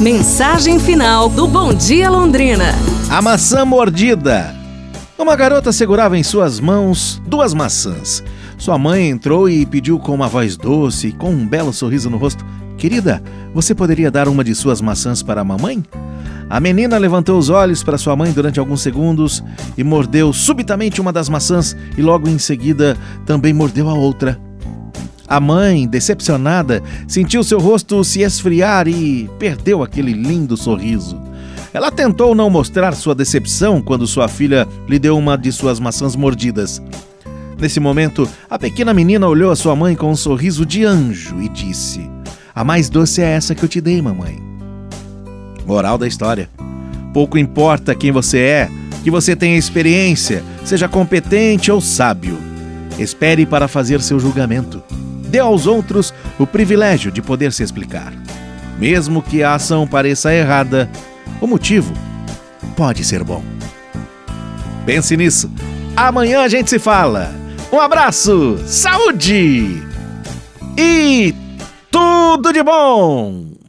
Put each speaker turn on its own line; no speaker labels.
Mensagem final do Bom Dia Londrina.
A maçã mordida. Uma garota segurava em suas mãos duas maçãs. Sua mãe entrou e pediu com uma voz doce e com um belo sorriso no rosto: Querida, você poderia dar uma de suas maçãs para a mamãe? A menina levantou os olhos para sua mãe durante alguns segundos e mordeu subitamente uma das maçãs e logo em seguida também mordeu a outra. A mãe, decepcionada, sentiu seu rosto se esfriar e perdeu aquele lindo sorriso. Ela tentou não mostrar sua decepção quando sua filha lhe deu uma de suas maçãs mordidas. Nesse momento, a pequena menina olhou a sua mãe com um sorriso de anjo e disse: A mais doce é essa que eu te dei, mamãe. Moral da história: Pouco importa quem você é, que você tenha experiência, seja competente ou sábio. Espere para fazer seu julgamento dê aos outros o privilégio de poder se explicar. Mesmo que a ação pareça errada, o motivo pode ser bom. Pense nisso. Amanhã a gente se fala. Um abraço, saúde e tudo de bom!